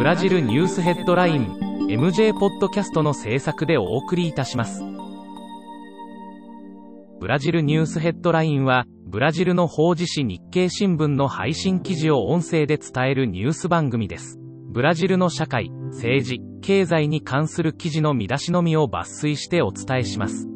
ブラジルニュースヘッドライン MJ ポッドキャストの制作でお送りいたします。ブラジルニュースヘッドラインは、ブラジルの法事紙日経新聞の配信記事を音声で伝えるニュース番組です。ブラジルの社会、政治、経済に関する記事の見出しのみを抜粋してお伝えします。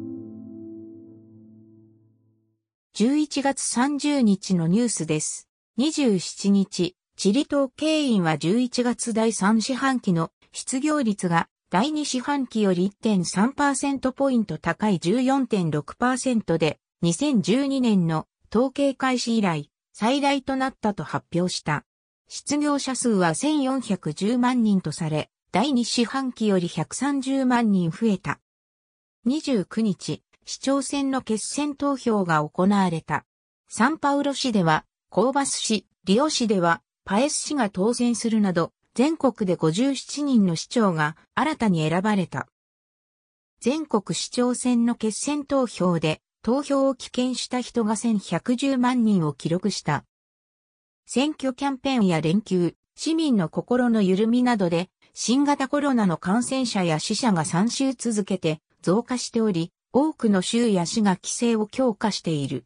11月30日のニュースです。27日、チリ統計員は11月第3四半期の失業率が第2四半期より1.3%ポイント高い14.6%で2012年の統計開始以来最大となったと発表した。失業者数は1410万人とされ、第2四半期より130万人増えた。29日、市長選の決選投票が行われた。サンパウロ市では、コーバス市、リオ市では、パエス市が当選するなど、全国で57人の市長が新たに選ばれた。全国市長選の決選投票で、投票を棄権した人が1110万人を記録した。選挙キャンペーンや連休、市民の心の緩みなどで、新型コロナの感染者や死者が3週続けて増加しており、多くの州や市が規制を強化している。